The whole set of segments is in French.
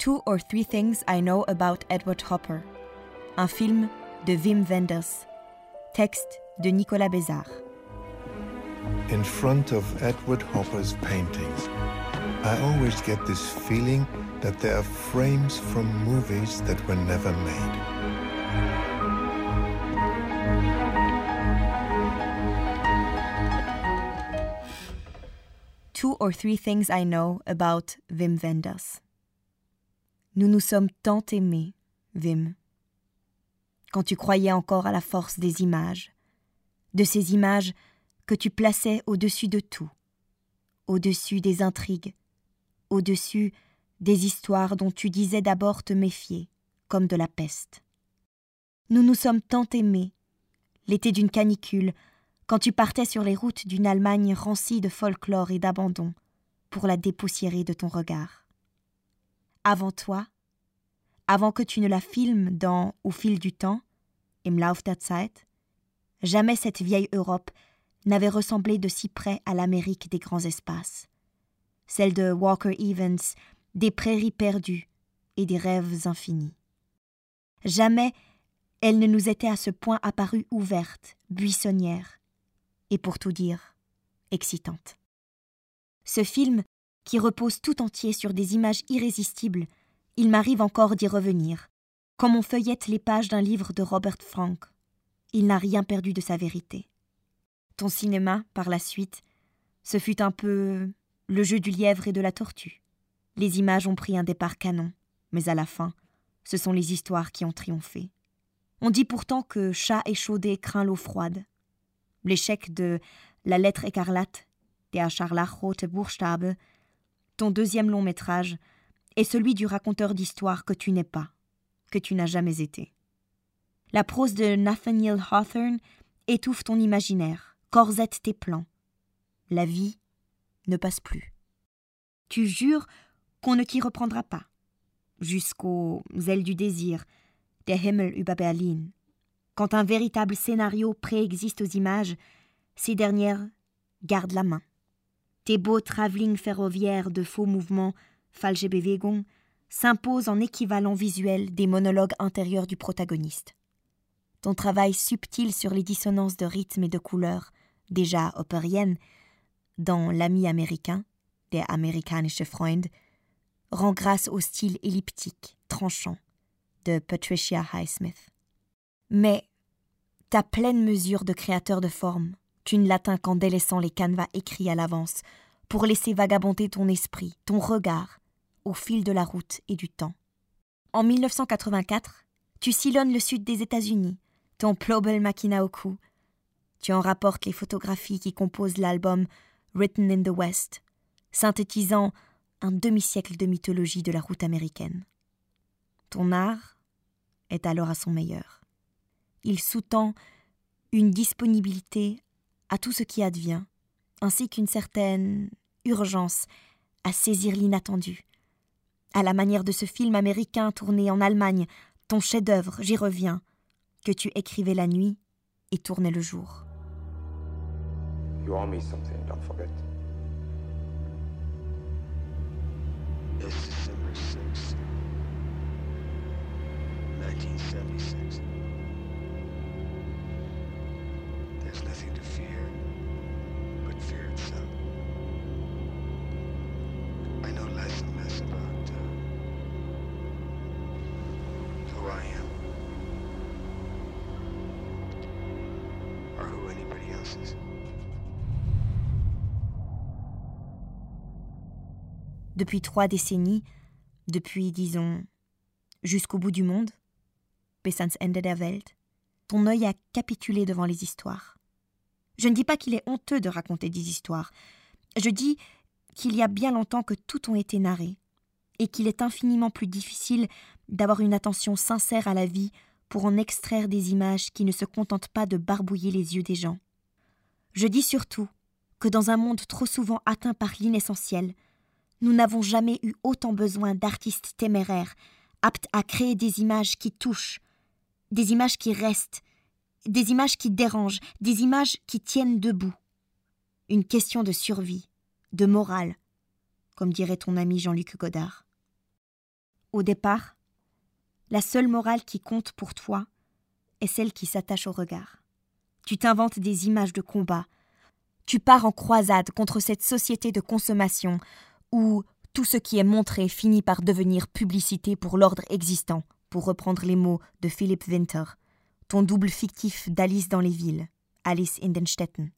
Two or Three Things I Know About Edward Hopper, un film de Wim Wenders, texte de Nicolas Bézard. In front of Edward Hopper's paintings, I always get this feeling that there are frames from movies that were never made. Two or Three Things I Know About Wim Wenders. Nous nous sommes tant aimés, Wim. Quand tu croyais encore à la force des images, de ces images que tu plaçais au-dessus de tout, au-dessus des intrigues, au-dessus des histoires dont tu disais d'abord te méfier, comme de la peste. Nous nous sommes tant aimés, l'été d'une canicule, quand tu partais sur les routes d'une Allemagne rancie de folklore et d'abandon, pour la dépoussiérer de ton regard. Avant toi, avant que tu ne la filmes dans Au fil du temps, Im Lauf der Zeit, jamais cette vieille Europe n'avait ressemblé de si près à l'Amérique des grands espaces, celle de Walker Evans, des prairies perdues et des rêves infinis. Jamais elle ne nous était à ce point apparue ouverte, buissonnière, et pour tout dire, excitante. Ce film, qui repose tout entier sur des images irrésistibles, il m'arrive encore d'y revenir, comme on feuillette les pages d'un livre de Robert Frank. Il n'a rien perdu de sa vérité. Ton cinéma, par la suite, ce fut un peu le jeu du lièvre et de la tortue. Les images ont pris un départ canon, mais à la fin, ce sont les histoires qui ont triomphé. On dit pourtant que chat échaudé craint l'eau froide. L'échec de La lettre écarlate, Der Scharlachrote Buchstabe, ton deuxième long métrage, est celui du raconteur d'histoires que tu n'es pas, que tu n'as jamais été. La prose de Nathaniel Hawthorne étouffe ton imaginaire, corsette tes plans. La vie ne passe plus. Tu jures qu'on ne t'y reprendra pas, jusqu'aux ailes du désir, der Himmel über Berlin. Quand un véritable scénario préexiste aux images, ces dernières gardent la main. Tes beaux travelling ferroviaires de faux mouvements, falsche Bewegung, s'imposent en équivalent visuel des monologues intérieurs du protagoniste. Ton travail subtil sur les dissonances de rythme et de couleurs, déjà opériennes, dans L'ami américain, der amerikanische Freund, rend grâce au style elliptique, tranchant, de Patricia Highsmith. Mais ta pleine mesure de créateur de forme, tu ne l'atteins qu'en délaissant les canevas écrits à l'avance, pour laisser vagabonder ton esprit, ton regard, au fil de la route et du temps. En 1984, tu sillonnes le sud des États-Unis, ton Plobel Machina. Tu en rapportes les photographies qui composent l'album Written in the West, synthétisant un demi-siècle de mythologie de la route américaine. Ton art est alors à son meilleur. Il sous-tend une disponibilité à tout ce qui advient, ainsi qu'une certaine urgence à saisir l'inattendu. À la manière de ce film américain tourné en Allemagne, ton chef-d'œuvre, j'y reviens, que tu écrivais la nuit et tournais le jour. You owe me something, don't forget. It's December 6th, 1976. Depuis trois décennies, depuis, disons, jusqu'au bout du monde, bis ans Ende der Welt, ton œil a capitulé devant les histoires. Je ne dis pas qu'il est honteux de raconter des histoires. Je dis qu'il y a bien longtemps que tout ont été narrés, et qu'il est infiniment plus difficile d'avoir une attention sincère à la vie pour en extraire des images qui ne se contentent pas de barbouiller les yeux des gens. Je dis surtout que dans un monde trop souvent atteint par l'inessentiel, nous n'avons jamais eu autant besoin d'artistes téméraires, aptes à créer des images qui touchent, des images qui restent, des images qui dérangent, des images qui tiennent debout. Une question de survie, de morale, comme dirait ton ami Jean-Luc Godard. Au départ, la seule morale qui compte pour toi est celle qui s'attache au regard. Tu t'inventes des images de combat. Tu pars en croisade contre cette société de consommation où tout ce qui est montré finit par devenir publicité pour l'ordre existant, pour reprendre les mots de Philip Winter, ton double fictif d'Alice dans les villes, Alice Indenstetten.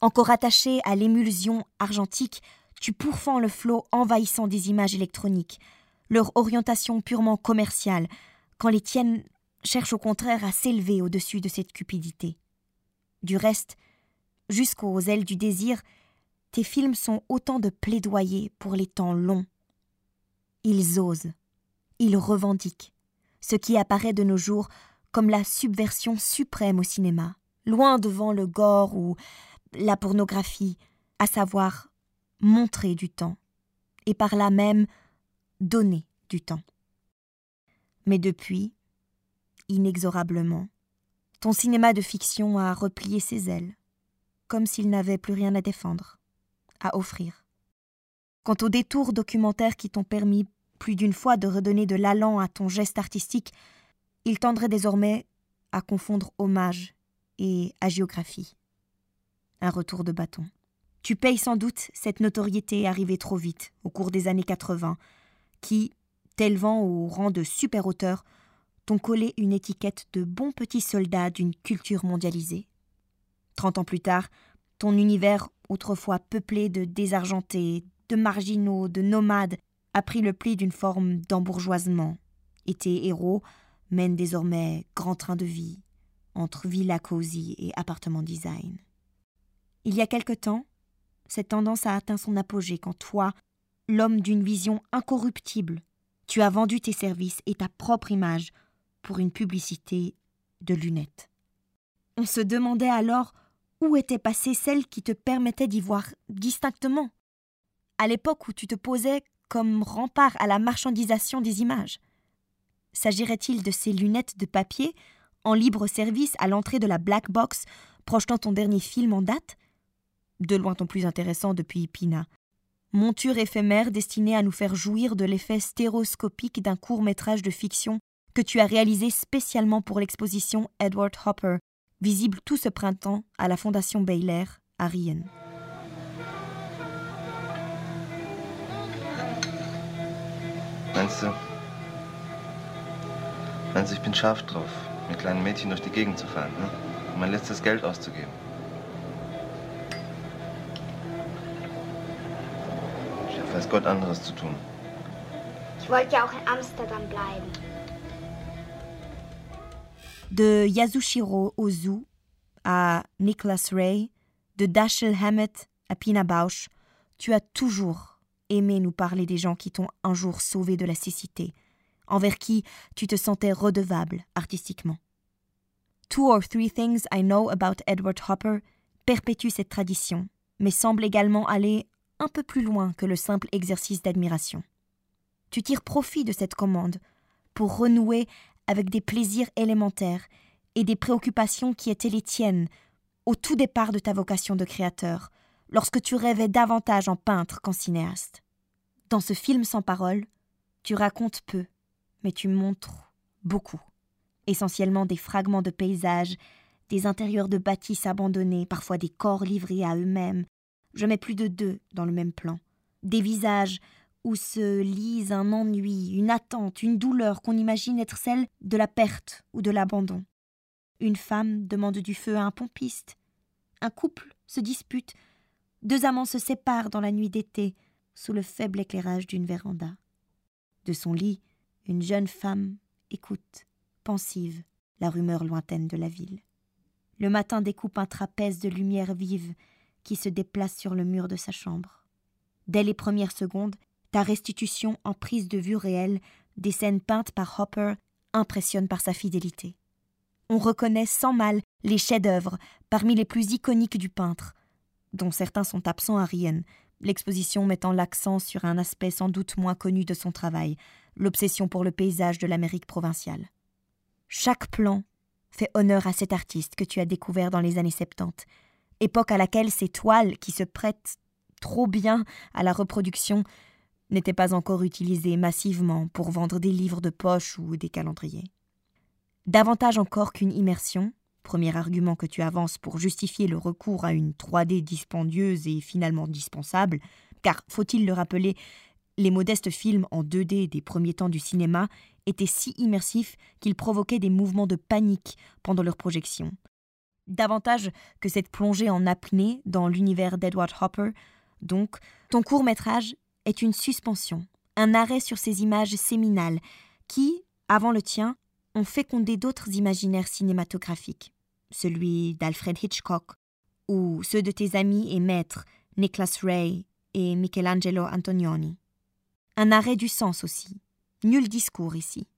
Encore attaché à l'émulsion argentique, tu pourfends le flot envahissant des images électroniques, leur orientation purement commerciale, quand les tiennes cherchent au contraire à s'élever au-dessus de cette cupidité. Du reste, jusqu'aux ailes du désir, tes films sont autant de plaidoyers pour les temps longs. Ils osent, ils revendiquent, ce qui apparaît de nos jours comme la subversion suprême au cinéma, loin devant le gore ou la pornographie, à savoir montrer du temps, et par là même donner du temps. Mais depuis, inexorablement, ton cinéma de fiction a replié ses ailes, comme s'il n'avait plus rien à défendre, à offrir. Quant aux détours documentaires qui t'ont permis plus d'une fois de redonner de l'allant à ton geste artistique, ils tendraient désormais à confondre hommage et agiographie. Un retour de bâton. Tu payes sans doute cette notoriété arrivée trop vite, au cours des années 80, qui, t'élevant au rang de super-auteur, t'ont collé une étiquette de bon petit soldat d'une culture mondialisée. Trente ans plus tard, ton univers, autrefois peuplé de désargentés, de marginaux, de nomades, a pris le pli d'une forme d'embourgeoisement, et tes héros mènent désormais grand train de vie, entre villa cosy et appartement design. Il y a quelque temps, cette tendance a atteint son apogée quand toi, l'homme d'une vision incorruptible, tu as vendu tes services et ta propre image pour une publicité de lunettes. On se demandait alors où était passée celle qui te permettait d'y voir distinctement, à l'époque où tu te posais comme rempart à la marchandisation des images. S'agirait-il de ces lunettes de papier en libre service à l'entrée de la black box projetant ton dernier film en date? De loin ton plus intéressant depuis Pina. Monture éphémère destinée à nous faire jouir de l'effet stéroscopique d'un court métrage de fiction que tu as réalisé spécialement pour l'exposition Edward Hopper, visible tout ce printemps à la Fondation Baylor à Rien. Meinst du? Meinst du, ich bin scharf drauf, mit kleinen Mädchen durch die Gegend zu fahren, ne? um mein letztes Geld auszugeben? weiß Gott anderes zu tun. Ich wollte ja auch in Amsterdam bleiben. De Yasushiro Ozu à Nicholas Ray, de Dashiell Hammett à Pina Bausch, tu as toujours aimé nous parler des gens qui t'ont un jour sauvé de la cécité, envers qui tu te sentais redevable artistiquement. Two or Three Things I Know About Edward Hopper perpétue cette tradition, mais semble également aller un peu plus loin que le simple exercice d'admiration. Tu tires profit de cette commande pour renouer avec des plaisirs élémentaires et des préoccupations qui étaient les tiennes au tout départ de ta vocation de créateur, lorsque tu rêvais davantage en peintre qu'en cinéaste. Dans ce film sans parole, tu racontes peu, mais tu montres beaucoup, essentiellement des fragments de paysages, des intérieurs de bâtisses abandonnés, parfois des corps livrés à eux-mêmes, je mets plus de deux dans le même plan. Des visages où se lisent un ennui, une attente, une douleur qu'on imagine être celle de la perte ou de l'abandon. Une femme demande du feu à un pompiste. Un couple se dispute. Deux amants se séparent dans la nuit d'été, sous le faible éclairage d'une véranda. De son lit, une jeune femme écoute, pensive, la rumeur lointaine de la ville. Le matin découpe un trapèze de lumière vive qui se déplace sur le mur de sa chambre. Dès les premières secondes, ta restitution en prise de vue réelle des scènes peintes par Hopper impressionne par sa fidélité. On reconnaît sans mal les chefs-d'œuvre parmi les plus iconiques du peintre, dont certains sont absents à Rien, l'exposition mettant l'accent sur un aspect sans doute moins connu de son travail, l'obsession pour le paysage de l'Amérique provinciale. Chaque plan fait honneur à cet artiste que tu as découvert dans les années 70 époque à laquelle ces toiles qui se prêtent trop bien à la reproduction n'était pas encore utilisé massivement pour vendre des livres de poche ou des calendriers. Davantage encore qu'une immersion, premier argument que tu avances pour justifier le recours à une 3D dispendieuse et finalement dispensable, car faut-il le rappeler, les modestes films en 2D des premiers temps du cinéma étaient si immersifs qu'ils provoquaient des mouvements de panique pendant leur projection. Davantage que cette plongée en apnée dans l'univers d'Edward Hopper, donc, ton court métrage est une suspension, un arrêt sur ces images séminales qui, avant le tien, ont fécondé d'autres imaginaires cinématographiques, celui d'Alfred Hitchcock, ou ceux de tes amis et maîtres Nicholas Ray et Michelangelo Antonioni. Un arrêt du sens aussi. Nul discours ici.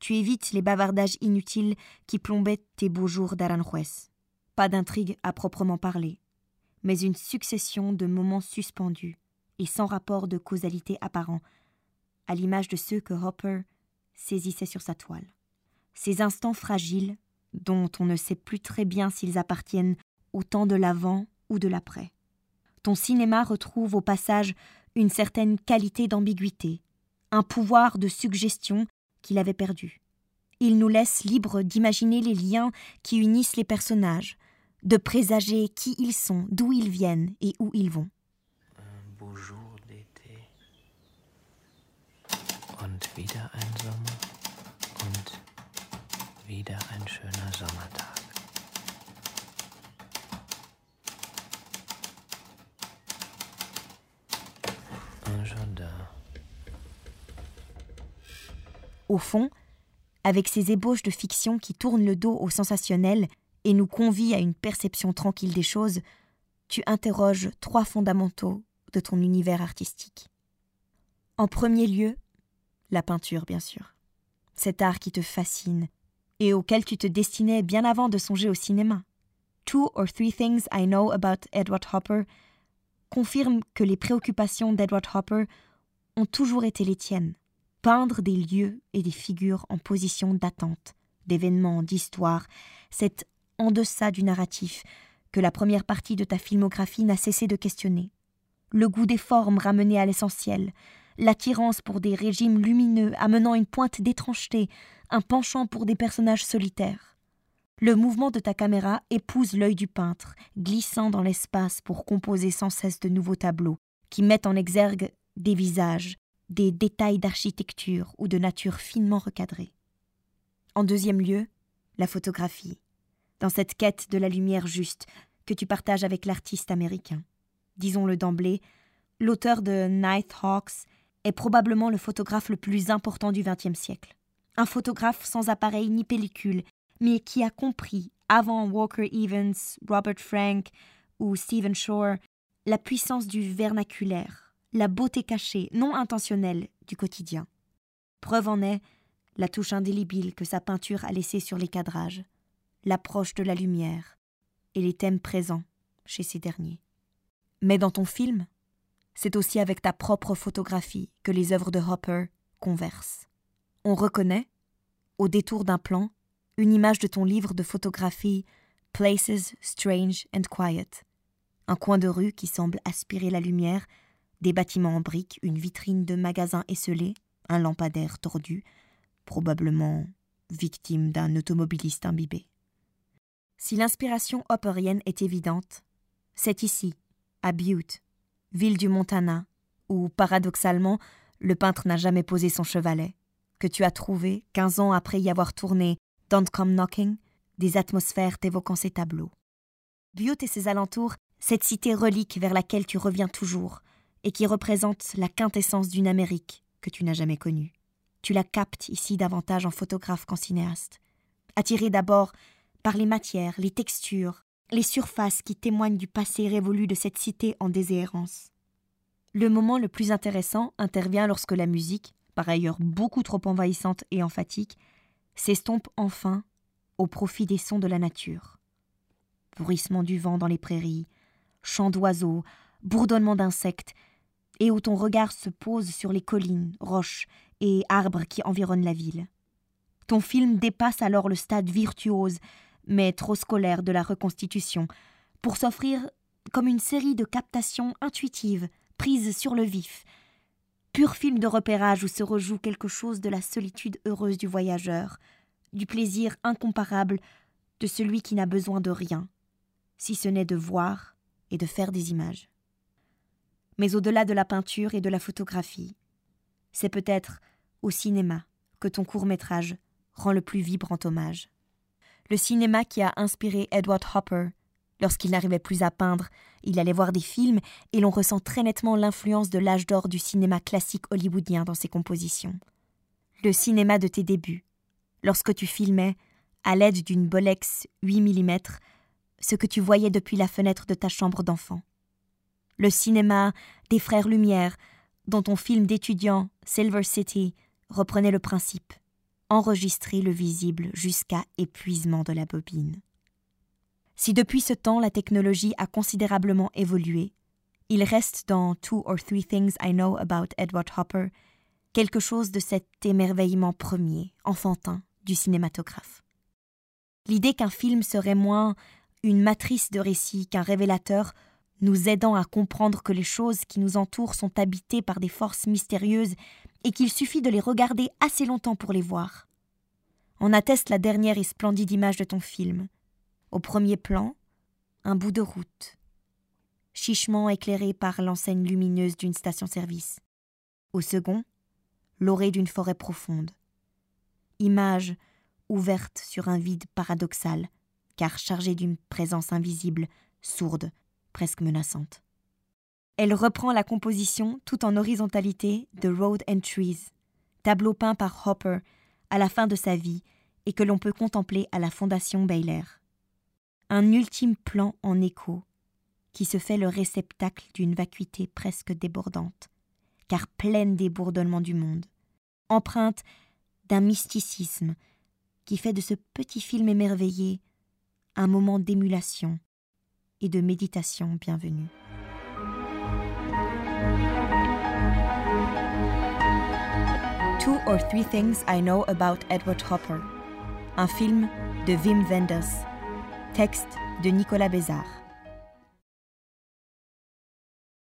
Tu évites les bavardages inutiles qui plombaient tes beaux jours d'Aranjuez. Pas d'intrigue à proprement parler, mais une succession de moments suspendus et sans rapport de causalité apparent, à l'image de ceux que Hopper saisissait sur sa toile. Ces instants fragiles, dont on ne sait plus très bien s'ils appartiennent au temps de l'avant ou de l'après. Ton cinéma retrouve au passage une certaine qualité d'ambiguïté, un pouvoir de suggestion qu'il avait perdu. Il nous laisse libres d'imaginer les liens qui unissent les personnages, de présager qui ils sont, d'où ils viennent et où ils vont. Un beau jour d'été. Und Au fond, avec ces ébauches de fiction qui tournent le dos au sensationnel et nous convient à une perception tranquille des choses, tu interroges trois fondamentaux de ton univers artistique. En premier lieu, la peinture, bien sûr. Cet art qui te fascine et auquel tu te destinais bien avant de songer au cinéma. Two or Three Things I Know About Edward Hopper confirme que les préoccupations d'Edward Hopper ont toujours été les tiennes. Peindre des lieux et des figures en position d'attente, d'événements, d'histoires, c'est en deçà du narratif que la première partie de ta filmographie n'a cessé de questionner. Le goût des formes ramené à l'essentiel, l'attirance pour des régimes lumineux amenant une pointe d'étrangeté, un penchant pour des personnages solitaires. Le mouvement de ta caméra épouse l'œil du peintre, glissant dans l'espace pour composer sans cesse de nouveaux tableaux, qui mettent en exergue des visages, des détails d'architecture ou de nature finement recadrés. En deuxième lieu, la photographie, dans cette quête de la lumière juste que tu partages avec l'artiste américain. Disons-le d'emblée, l'auteur de Nighthawks est probablement le photographe le plus important du XXe siècle. Un photographe sans appareil ni pellicule, mais qui a compris, avant Walker Evans, Robert Frank ou Stephen Shore, la puissance du vernaculaire, la beauté cachée, non intentionnelle, du quotidien. Preuve en est la touche indélébile que sa peinture a laissée sur les cadrages, l'approche de la lumière et les thèmes présents chez ces derniers. Mais dans ton film, c'est aussi avec ta propre photographie que les œuvres de Hopper conversent. On reconnaît, au détour d'un plan, une image de ton livre de photographie Places Strange and Quiet. Un coin de rue qui semble aspirer la lumière, des bâtiments en briques, une vitrine de magasin esselé, un lampadaire tordu, probablement victime d'un automobiliste imbibé. Si l'inspiration hopperienne est évidente, c'est ici, à Butte, ville du Montana, où, paradoxalement, le peintre n'a jamais posé son chevalet, que tu as trouvé, quinze ans après y avoir tourné Don't Come Knocking, des atmosphères évoquant ces tableaux. Butte et ses alentours, cette cité relique vers laquelle tu reviens toujours, et qui représente la quintessence d'une Amérique que tu n'as jamais connue. Tu la captes ici davantage en photographe qu'en cinéaste. Attiré d'abord par les matières, les textures, les surfaces qui témoignent du passé révolu de cette cité en déshérence. Le moment le plus intéressant intervient lorsque la musique, par ailleurs beaucoup trop envahissante et emphatique, s'estompe enfin au profit des sons de la nature. Bruissement du vent dans les prairies, chants d'oiseaux, bourdonnement d'insectes, et où ton regard se pose sur les collines, roches et arbres qui environnent la ville. Ton film dépasse alors le stade virtuose mais trop scolaire de la reconstitution, pour s'offrir comme une série de captations intuitives, prises sur le vif, pur film de repérage où se rejoue quelque chose de la solitude heureuse du voyageur, du plaisir incomparable de celui qui n'a besoin de rien, si ce n'est de voir et de faire des images. Mais au-delà de la peinture et de la photographie, c'est peut-être au cinéma que ton court métrage rend le plus vibrant hommage. Le cinéma qui a inspiré Edward Hopper. Lorsqu'il n'arrivait plus à peindre, il allait voir des films et l'on ressent très nettement l'influence de l'âge d'or du cinéma classique hollywoodien dans ses compositions. Le cinéma de tes débuts, lorsque tu filmais, à l'aide d'une Bolex 8 mm, ce que tu voyais depuis la fenêtre de ta chambre d'enfant. Le cinéma des frères Lumière, dont ton film d'étudiant Silver City reprenait le principe enregistrer le visible jusqu'à épuisement de la bobine. Si depuis ce temps la technologie a considérablement évolué, il reste dans Two or Three Things I Know About Edward Hopper quelque chose de cet émerveillement premier, enfantin, du cinématographe. L'idée qu'un film serait moins une matrice de récit qu'un révélateur nous aidant à comprendre que les choses qui nous entourent sont habitées par des forces mystérieuses et qu'il suffit de les regarder assez longtemps pour les voir. En atteste la dernière et splendide image de ton film. Au premier plan, un bout de route, chichement éclairé par l'enseigne lumineuse d'une station-service. Au second, l'orée d'une forêt profonde. Image ouverte sur un vide paradoxal, car chargée d'une présence invisible, sourde, presque menaçante. Elle reprend la composition tout en horizontalité de Road and Trees, tableau peint par Hopper à la fin de sa vie et que l'on peut contempler à la Fondation Baylor. Un ultime plan en écho qui se fait le réceptacle d'une vacuité presque débordante, car pleine des bourdonnements du monde, empreinte d'un mysticisme qui fait de ce petit film émerveillé un moment d'émulation et de méditation bienvenue. Two or Three Things I Know About Edward Hopper, un film de Wim Wenders, texte de Nicolas Bézard.